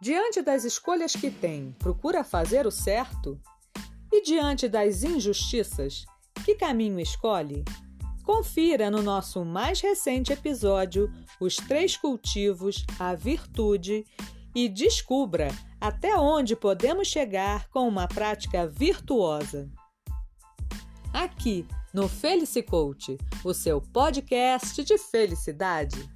Diante das escolhas que tem, procura fazer o certo? E diante das injustiças, que caminho escolhe? Confira no nosso mais recente episódio os três cultivos, a virtude e descubra até onde podemos chegar com uma prática virtuosa. Aqui no Felice Coach, o seu podcast de felicidade.